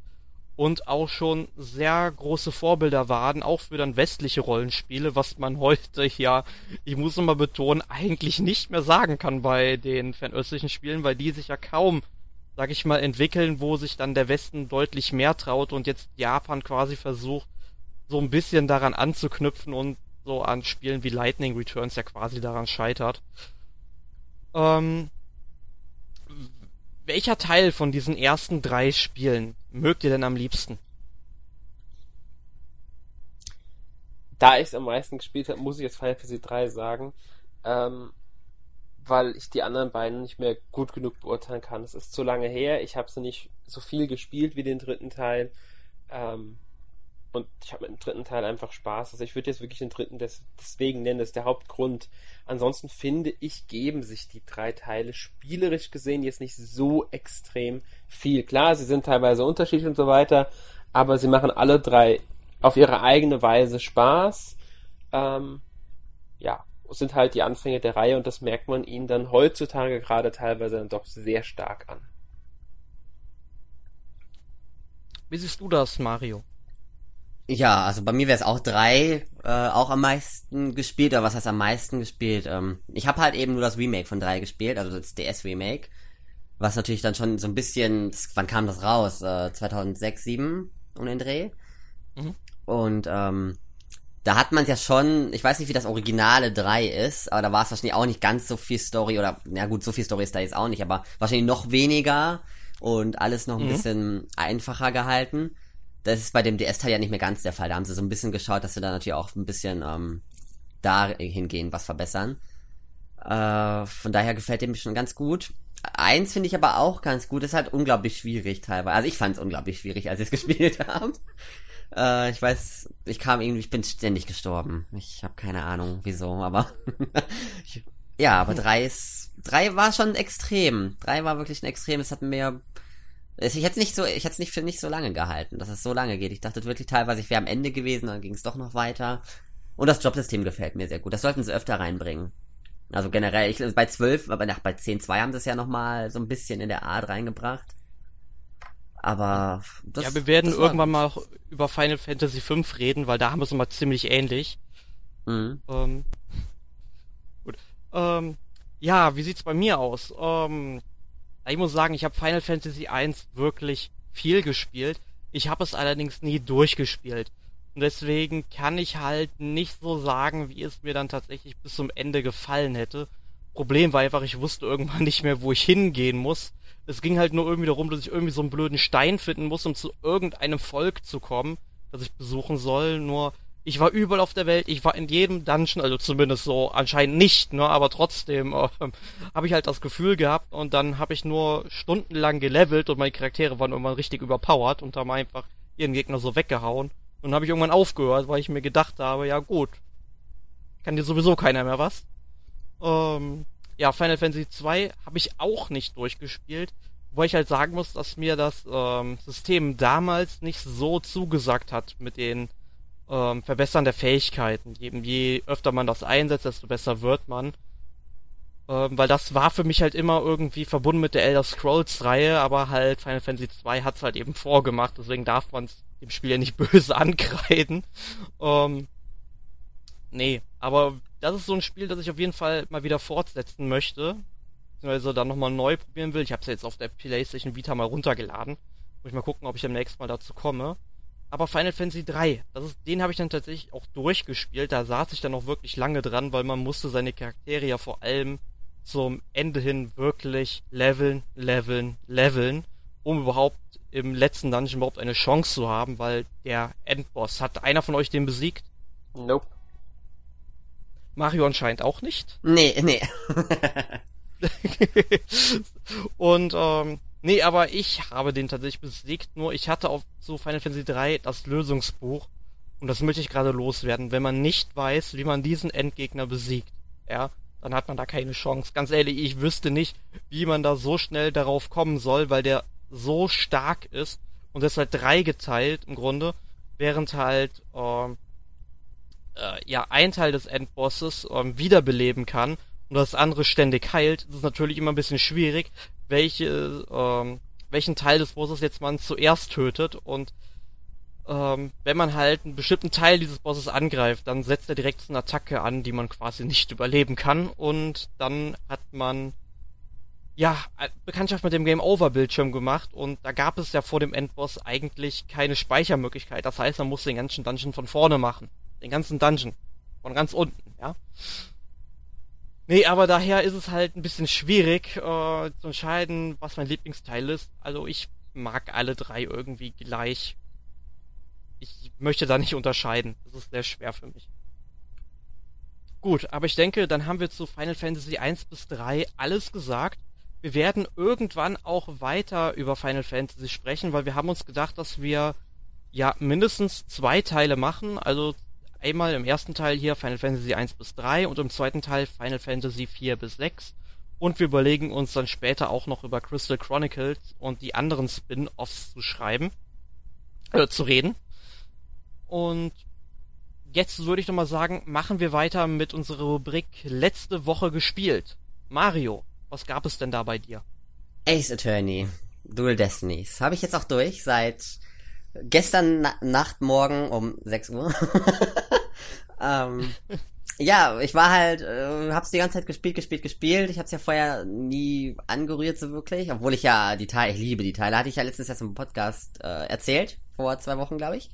und auch schon sehr große Vorbilder waren, auch für dann westliche Rollenspiele, was man heute ja, ich muss nochmal betonen, eigentlich nicht mehr sagen kann bei den fernöstlichen Spielen, weil die sich ja kaum sag ich mal, entwickeln, wo sich dann der Westen deutlich mehr traut und jetzt Japan quasi versucht, so ein bisschen daran anzuknüpfen und so an Spielen wie Lightning Returns ja quasi daran scheitert. Ähm, welcher Teil von diesen ersten drei Spielen mögt ihr denn am liebsten? Da ich es am meisten gespielt habe, muss ich jetzt Final Fantasy 3 sagen. Ähm, weil ich die anderen beiden nicht mehr gut genug beurteilen kann. Es ist zu lange her. Ich habe sie nicht so viel gespielt wie den dritten Teil. Ähm, und ich habe mit dem dritten Teil einfach Spaß. Also ich würde jetzt wirklich den dritten des, deswegen nennen, das ist der Hauptgrund. Ansonsten finde ich, geben sich die drei Teile spielerisch gesehen jetzt nicht so extrem viel. Klar, sie sind teilweise unterschiedlich und so weiter, aber sie machen alle drei auf ihre eigene Weise Spaß. Ähm, ja, sind halt die Anfänge der Reihe und das merkt man ihnen dann heutzutage gerade teilweise dann doch sehr stark an. Wie siehst du das, Mario? Ja, also bei mir wäre es auch drei, äh, auch am meisten gespielt, oder was heißt am meisten gespielt? Ähm, ich habe halt eben nur das Remake von drei gespielt, also das DS-Remake, was natürlich dann schon so ein bisschen, wann kam das raus? Äh, 2006, 2007 um den Dreh. Mhm. Und ähm, da hat man ja schon, ich weiß nicht, wie das originale 3 ist, aber da war es wahrscheinlich auch nicht ganz so viel Story, oder, na gut, so viel Story ist da jetzt auch nicht, aber wahrscheinlich noch weniger und alles noch ein Mhm. bisschen einfacher gehalten. Das ist bei dem DS-Teil ja nicht mehr ganz der Fall. Da haben sie so ein bisschen geschaut, dass sie da natürlich auch ein bisschen ähm, da hingehen, was verbessern. Äh, von daher gefällt dem schon ganz gut. Eins finde ich aber auch ganz gut, ist halt unglaublich schwierig teilweise. Also ich fand es unglaublich schwierig, als ich es gespielt habe. Äh, ich weiß, ich kam irgendwie, ich bin ständig gestorben. Ich habe keine Ahnung, wieso, aber ja, aber drei ist, drei war schon extrem. Drei war wirklich ein extrem. Es hat mir, ich hätte nicht so, ich hätte es nicht für nicht so lange gehalten, dass es so lange geht. Ich dachte wirklich teilweise, ich wäre am Ende gewesen, dann ging es doch noch weiter. Und das Jobsystem gefällt mir sehr gut. Das sollten sie öfter reinbringen. Also generell, ich, bei 12, aber nach, bei 10.2 haben sie es ja nochmal so ein bisschen in der Art reingebracht. Aber das, Ja, wir werden irgendwann mal auch über Final Fantasy V reden, weil da haben wir es mal ziemlich ähnlich. Mhm. Ähm, gut. Ähm, ja, wie sieht's bei mir aus? Ähm, ich muss sagen, ich habe Final Fantasy I wirklich viel gespielt. Ich habe es allerdings nie durchgespielt. Und deswegen kann ich halt nicht so sagen, wie es mir dann tatsächlich bis zum Ende gefallen hätte. Problem war einfach, ich wusste irgendwann nicht mehr, wo ich hingehen muss. Es ging halt nur irgendwie darum, dass ich irgendwie so einen blöden Stein finden muss, um zu irgendeinem Volk zu kommen, das ich besuchen soll. Nur ich war überall auf der Welt, ich war in jedem Dungeon, also zumindest so anscheinend nicht, ne, aber trotzdem äh, habe ich halt das Gefühl gehabt und dann habe ich nur stundenlang gelevelt und meine Charaktere waren irgendwann richtig überpowered und haben einfach ihren Gegner so weggehauen. Und habe ich irgendwann aufgehört, weil ich mir gedacht habe, ja gut, kann dir sowieso keiner mehr was. Ähm, ja, Final Fantasy 2 habe ich auch nicht durchgespielt, wo ich halt sagen muss, dass mir das ähm, System damals nicht so zugesagt hat mit den ähm, Verbessern der Fähigkeiten. Je, je öfter man das einsetzt, desto besser wird man. Ähm, weil das war für mich halt immer irgendwie verbunden mit der Elder Scrolls Reihe, aber halt Final Fantasy 2 hat's halt eben vorgemacht, deswegen darf man dem Spiel ja nicht böse ankreiden. Ähm, nee, aber das ist so ein Spiel, das ich auf jeden Fall mal wieder fortsetzen möchte. Beziehungsweise dann nochmal neu probieren will. Ich habe es ja jetzt auf der PlayStation Vita mal runtergeladen. Muss ich mal gucken, ob ich demnächst mal dazu komme. Aber Final Fantasy 3, das ist, den habe ich dann tatsächlich auch durchgespielt. Da saß ich dann auch wirklich lange dran, weil man musste seine Charaktere ja vor allem zum Ende hin wirklich leveln, leveln, leveln, um überhaupt im letzten Dungeon überhaupt eine Chance zu haben, weil der Endboss, hat einer von euch den besiegt? Nope. Mario anscheinend auch nicht. Nee, nee. und ähm, nee, aber ich habe den tatsächlich besiegt, nur ich hatte auf so Final Fantasy 3 das Lösungsbuch und das möchte ich gerade loswerden. Wenn man nicht weiß, wie man diesen Endgegner besiegt, ja, dann hat man da keine Chance. Ganz ehrlich, ich wüsste nicht, wie man da so schnell darauf kommen soll, weil der so stark ist und das ist halt drei geteilt im Grunde, während halt ähm, äh, ja ein Teil des Endbosses ähm, wiederbeleben kann und das andere ständig heilt, ist es natürlich immer ein bisschen schwierig, welche ähm, welchen Teil des Bosses jetzt man zuerst tötet und ähm, wenn man halt einen bestimmten Teil dieses Bosses angreift, dann setzt er direkt eine Attacke an, die man quasi nicht überleben kann und dann hat man ja, Bekanntschaft mit dem Game Over Bildschirm gemacht und da gab es ja vor dem Endboss eigentlich keine Speichermöglichkeit. Das heißt, man musste den ganzen Dungeon von vorne machen. Den ganzen Dungeon. Von ganz unten, ja. Nee, aber daher ist es halt ein bisschen schwierig äh, zu entscheiden, was mein Lieblingsteil ist. Also ich mag alle drei irgendwie gleich. Ich möchte da nicht unterscheiden. Das ist sehr schwer für mich. Gut, aber ich denke, dann haben wir zu Final Fantasy 1 bis 3 alles gesagt. Wir werden irgendwann auch weiter über Final Fantasy sprechen, weil wir haben uns gedacht, dass wir ja mindestens zwei Teile machen. Also einmal im ersten Teil hier Final Fantasy 1 bis 3 und im zweiten Teil Final Fantasy 4 bis 6. Und wir überlegen uns dann später auch noch über Crystal Chronicles und die anderen Spin-offs zu schreiben, äh, zu reden. Und jetzt würde ich noch mal sagen, machen wir weiter mit unserer Rubrik letzte Woche gespielt. Mario, was gab es denn da bei dir? Ace Attorney, Dual Destinies. Habe ich jetzt auch durch seit gestern Na Nacht, morgen um 6 Uhr. ähm, ja, ich war halt, äh, hab's die ganze Zeit gespielt, gespielt, gespielt. Ich hab's ja vorher nie angerührt so wirklich, obwohl ich ja die Teile, ich liebe die Teile, hatte ich ja letztens erst im Podcast äh, erzählt, vor zwei Wochen, glaube ich.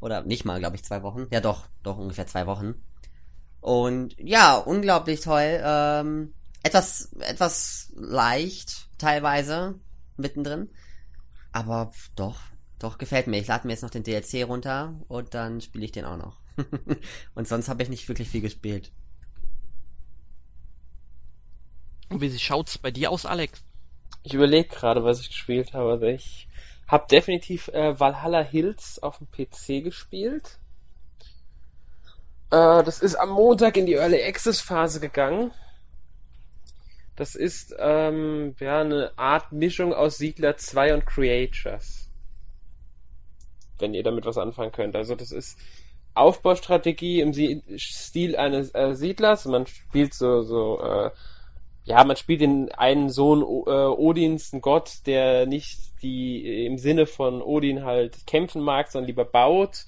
Oder nicht mal, glaube ich, zwei Wochen. Ja doch, doch ungefähr zwei Wochen. Und ja, unglaublich toll. Ähm, etwas, etwas leicht, teilweise, mittendrin. Aber doch, doch, gefällt mir. Ich lade mir jetzt noch den DLC runter und dann spiele ich den auch noch. und sonst habe ich nicht wirklich viel gespielt. Und wie schaut's bei dir aus, Alex? Ich überlege gerade, was ich gespielt habe. Also ich habe definitiv äh, Valhalla Hills auf dem PC gespielt. Äh, das ist am Montag in die Early Access Phase gegangen. Das ist ähm, ja eine Art Mischung aus Siedler 2 und Creatures. Wenn ihr damit was anfangen könnt. Also das ist Aufbaustrategie im Stil eines äh, Siedlers. Man spielt so, so äh, ja, man spielt den einen Sohn äh, Odins, einen Gott, der nicht die im Sinne von Odin halt kämpfen mag, sondern lieber baut.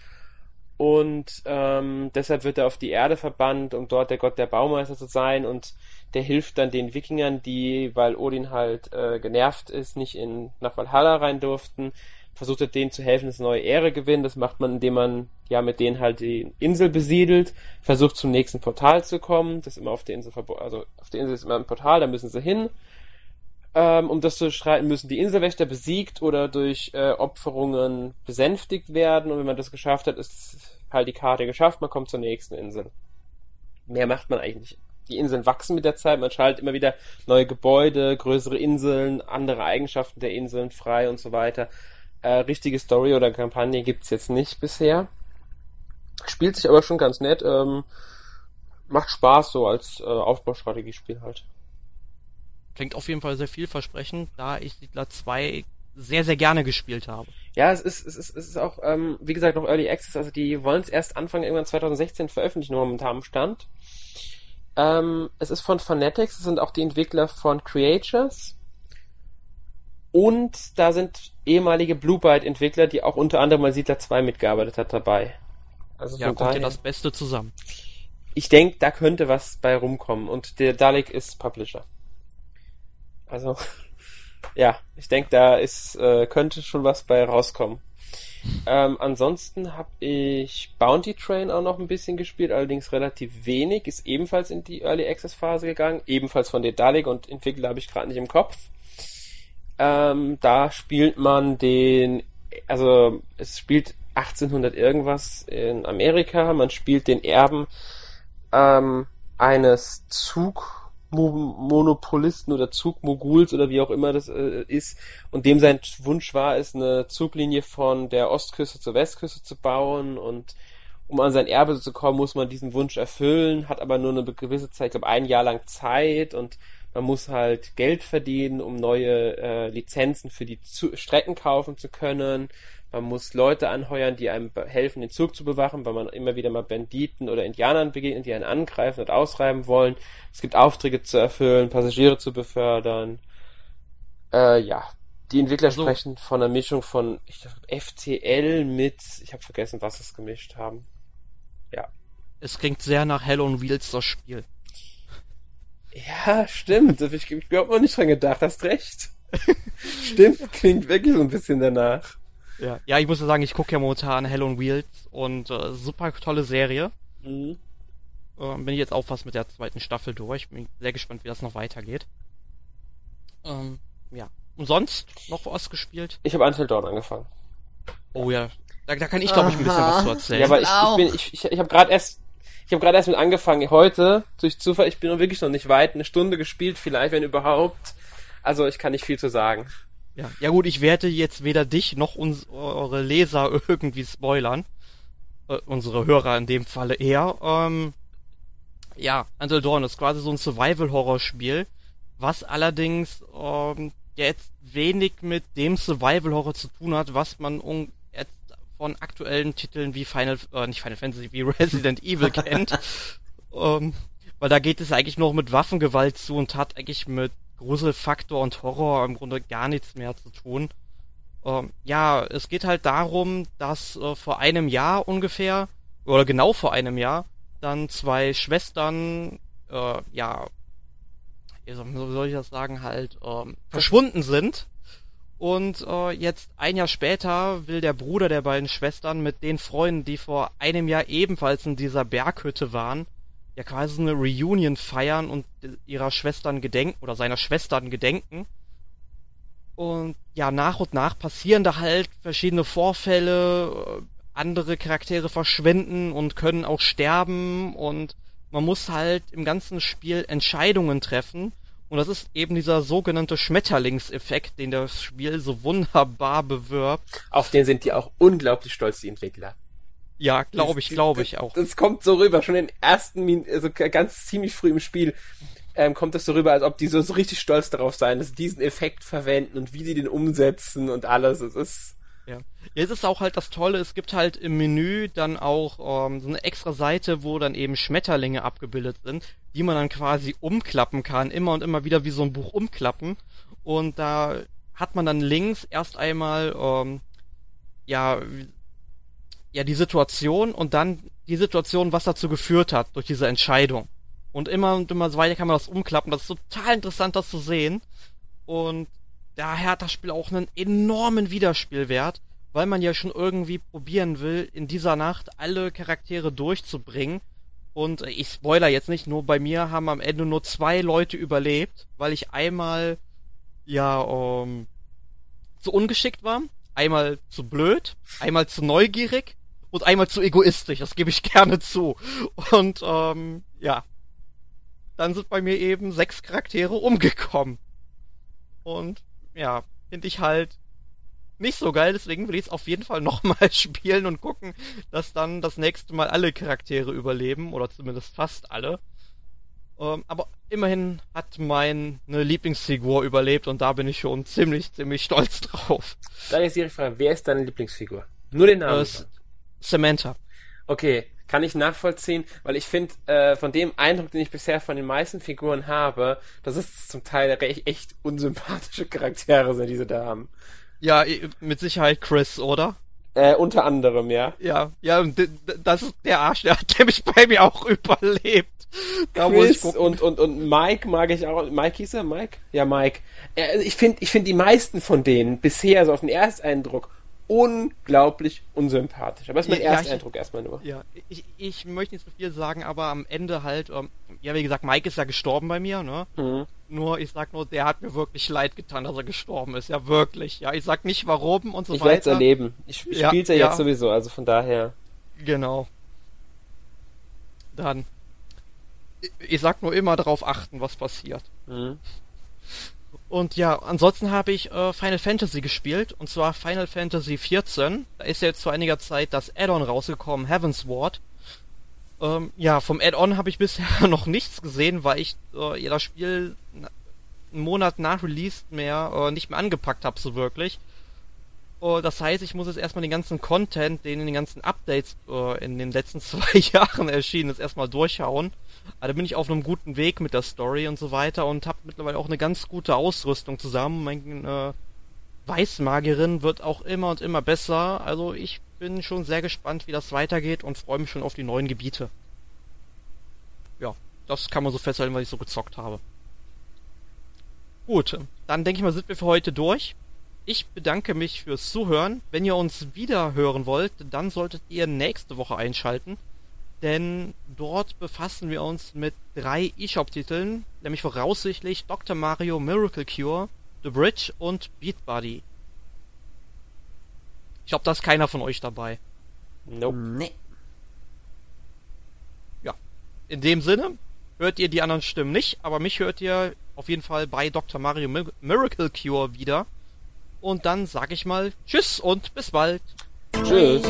Und ähm, deshalb wird er auf die Erde verbannt, um dort der Gott der Baumeister zu sein. Und der hilft dann den Wikingern, die, weil Odin halt äh, genervt ist, nicht in nach Valhalla rein durften, versucht er denen zu helfen, dass neue Ehre gewinnen. Das macht man, indem man ja mit denen halt die Insel besiedelt, versucht zum nächsten Portal zu kommen. Das ist immer auf der Insel verbo also auf der Insel ist immer ein Portal, da müssen sie hin. Ähm, um das zu streiten, müssen die Inselwächter besiegt oder durch äh, Opferungen besänftigt werden. Und wenn man das geschafft hat, ist halt die Karte geschafft, man kommt zur nächsten Insel. Mehr macht man eigentlich nicht. Die Inseln wachsen mit der Zeit, man schaltet immer wieder neue Gebäude, größere Inseln, andere Eigenschaften der Inseln frei und so weiter. Äh, richtige Story oder Kampagne gibt's jetzt nicht bisher. Spielt sich aber schon ganz nett. Ähm, macht Spaß so als äh, Aufbaustrategiespiel halt. Klingt auf jeden Fall sehr vielversprechend, da ich Siedler 2 sehr, sehr gerne gespielt habe. Ja, es ist, es ist, es ist auch, ähm, wie gesagt, noch Early Access, also die wollen es erst Anfang irgendwann 2016 veröffentlichen, momentan am Stand. Ähm, es ist von Fanatics, das sind auch die Entwickler von Creatures. Und da sind ehemalige Blue Byte Entwickler, die auch unter anderem mal Siedler 2 mitgearbeitet hat dabei. Also ja, kommt ja das Beste zusammen. Ich denke, da könnte was bei rumkommen und der Dalek ist Publisher. Also, ja, ich denke, da ist, äh, könnte schon was bei rauskommen. Ähm, ansonsten habe ich Bounty Train auch noch ein bisschen gespielt, allerdings relativ wenig, ist ebenfalls in die Early Access Phase gegangen, ebenfalls von der Dalek und Entwickler habe ich gerade nicht im Kopf. Ähm, da spielt man den, also es spielt 1800 irgendwas in Amerika. Man spielt den Erben ähm, eines Zugmonopolisten oder Zugmoguls oder wie auch immer das äh, ist und dem sein Wunsch war, es eine Zuglinie von der Ostküste zur Westküste zu bauen und um an sein Erbe zu kommen, muss man diesen Wunsch erfüllen, hat aber nur eine gewisse Zeit, ich glaube ein Jahr lang Zeit und man muss halt Geld verdienen, um neue äh, Lizenzen für die zu Strecken kaufen zu können. Man muss Leute anheuern, die einem helfen, den Zug zu bewachen, weil man immer wieder mal Banditen oder Indianern begegnet, die einen angreifen und ausreiben wollen. Es gibt Aufträge zu erfüllen, Passagiere zu befördern. Äh, ja, die Entwickler also, sprechen von einer Mischung von ich glaub, FTL mit, ich habe vergessen, was es gemischt haben. Ja. Es klingt sehr nach Hell on Wheels das Spiel. Ja, stimmt. Ich, ich überhaupt noch nicht dran gedacht. Hast recht. stimmt, klingt wirklich so ein bisschen danach. Ja, ja ich muss ja sagen, ich gucke ja momentan Hell on Wheels und äh, super tolle Serie. Mhm. Äh, bin ich jetzt auch fast mit der zweiten Staffel durch. Bin sehr gespannt, wie das noch weitergeht. Ähm, ja. Und sonst noch was gespielt? Ich habe Until Dawn angefangen. Oh ja, da, da kann ich glaube ich ein bisschen was zu erzählen. Ja, aber ich, ich bin, ich, ich, ich habe gerade erst ich habe gerade erst mit angefangen. Heute, durch Zufall, ich bin noch wirklich noch nicht weit, eine Stunde gespielt vielleicht, wenn überhaupt. Also ich kann nicht viel zu sagen. Ja, ja gut, ich werde jetzt weder dich noch unsere Leser irgendwie spoilern. Äh, unsere Hörer in dem Falle eher. Ähm, ja, Until Dawn ist quasi so ein Survival-Horror-Spiel, was allerdings ähm, jetzt wenig mit dem Survival-Horror zu tun hat, was man von aktuellen Titeln wie Final, äh, nicht Final Fantasy, wie Resident Evil kennt. ähm, weil da geht es eigentlich noch mit Waffengewalt zu und hat eigentlich mit Gruselfaktor und Horror im Grunde gar nichts mehr zu tun. Ähm, ja, es geht halt darum, dass äh, vor einem Jahr ungefähr, oder genau vor einem Jahr, dann zwei Schwestern, äh, ja, wie soll ich das sagen, halt, ähm, verschwunden sind und äh, jetzt ein Jahr später will der Bruder der beiden Schwestern mit den Freunden, die vor einem Jahr ebenfalls in dieser Berghütte waren, ja quasi eine Reunion feiern und ihrer Schwestern gedenken oder seiner Schwestern gedenken. Und ja, nach und nach passieren da halt verschiedene Vorfälle, andere Charaktere verschwinden und können auch sterben und man muss halt im ganzen Spiel Entscheidungen treffen und das ist eben dieser sogenannte Schmetterlingseffekt, den das Spiel so wunderbar bewirbt. Auf den sind die auch unglaublich stolz, die Entwickler. Ja, glaube ich, glaube ich auch. Das kommt so rüber, schon in den ersten, Min also ganz ziemlich früh im Spiel, ähm, kommt das so rüber, als ob die so, so richtig stolz darauf seien, dass sie diesen Effekt verwenden und wie die den umsetzen und alles. Es ist. Ja. Jetzt ist auch halt das Tolle, es gibt halt im Menü dann auch ähm, so eine extra Seite, wo dann eben Schmetterlinge abgebildet sind, die man dann quasi umklappen kann, immer und immer wieder wie so ein Buch umklappen. Und da hat man dann links erst einmal ähm, ja ja die Situation und dann die Situation, was dazu geführt hat durch diese Entscheidung. Und immer und immer so weiter kann man das umklappen. Das ist total interessant, das zu sehen. Und daher hat das Spiel auch einen enormen Wiederspielwert, weil man ja schon irgendwie probieren will, in dieser Nacht alle Charaktere durchzubringen. Und ich spoiler jetzt nicht, nur bei mir haben am Ende nur zwei Leute überlebt, weil ich einmal ja ähm, zu ungeschickt war, einmal zu blöd, einmal zu neugierig und einmal zu egoistisch, das gebe ich gerne zu. Und ähm, ja, dann sind bei mir eben sechs Charaktere umgekommen. Und ja, finde ich halt nicht so geil, deswegen will ich es auf jeden Fall nochmal spielen und gucken, dass dann das nächste Mal alle Charaktere überleben, oder zumindest fast alle. Ähm, aber immerhin hat meine Lieblingsfigur überlebt und da bin ich schon ziemlich, ziemlich stolz drauf. Dann ist die Frage, wer ist deine Lieblingsfigur? Nur den Namen. Äh, Samantha. Okay, kann ich nachvollziehen, weil ich finde, äh, von dem Eindruck, den ich bisher von den meisten Figuren habe, dass es zum Teil echt, echt unsympathische Charaktere sind, diese da haben. Ja, mit Sicherheit Chris, oder? Äh, unter anderem, ja. Ja, ja, das ist der Arsch, der hat nämlich bei mir auch überlebt. Da Chris und, und, und Mike mag ich auch. Mike hieß er? Mike? Ja, Mike. Äh, ich finde ich find die meisten von denen bisher, so auf den Ersteindruck, unglaublich unsympathisch. Aber das ist mein ja, erster Eindruck erstmal nur. Ja, ich, ich möchte nicht so viel sagen, aber am Ende halt, ähm, ja, wie gesagt, Mike ist ja gestorben bei mir, ne? Mhm. Nur, ich sag nur, der hat mir wirklich leid getan, dass er gestorben ist. Ja, wirklich. Ja, ich sag nicht warum und so ich weiter. Ich werde es erleben. Ich ja, spiel's ja, ja jetzt sowieso, also von daher. Genau. Dann. Ich sag nur immer darauf achten, was passiert. Mhm. Und ja, ansonsten habe ich äh, Final Fantasy gespielt, und zwar Final Fantasy 14. Da ist ja jetzt vor einiger Zeit das Add-on rausgekommen, Heaven's Ward. Ähm, ja, vom Add-on habe ich bisher noch nichts gesehen, weil ich äh, ja das Spiel einen Monat nach Release mehr äh, nicht mehr angepackt habe, so wirklich. Uh, das heißt, ich muss jetzt erstmal den ganzen Content, den in den ganzen Updates uh, in den letzten zwei Jahren erschienen ist, erstmal durchhauen. Aber da bin ich auf einem guten Weg mit der Story und so weiter und habe mittlerweile auch eine ganz gute Ausrüstung zusammen. Meine äh, Weißmagierin wird auch immer und immer besser. Also ich bin schon sehr gespannt, wie das weitergeht und freue mich schon auf die neuen Gebiete. Ja, das kann man so festhalten, weil ich so gezockt habe. Gut, dann denke ich mal, sind wir für heute durch. Ich bedanke mich fürs Zuhören. Wenn ihr uns wieder hören wollt, dann solltet ihr nächste Woche einschalten denn dort befassen wir uns mit drei eShop-Titeln, nämlich voraussichtlich Dr. Mario Miracle Cure, The Bridge und Beat Buddy. Ich glaube, da ist keiner von euch dabei. Nope. Nee. Ja. In dem Sinne hört ihr die anderen Stimmen nicht, aber mich hört ihr auf jeden Fall bei Dr. Mario Miracle Cure wieder. Und dann sag ich mal Tschüss und bis bald. Tschüss.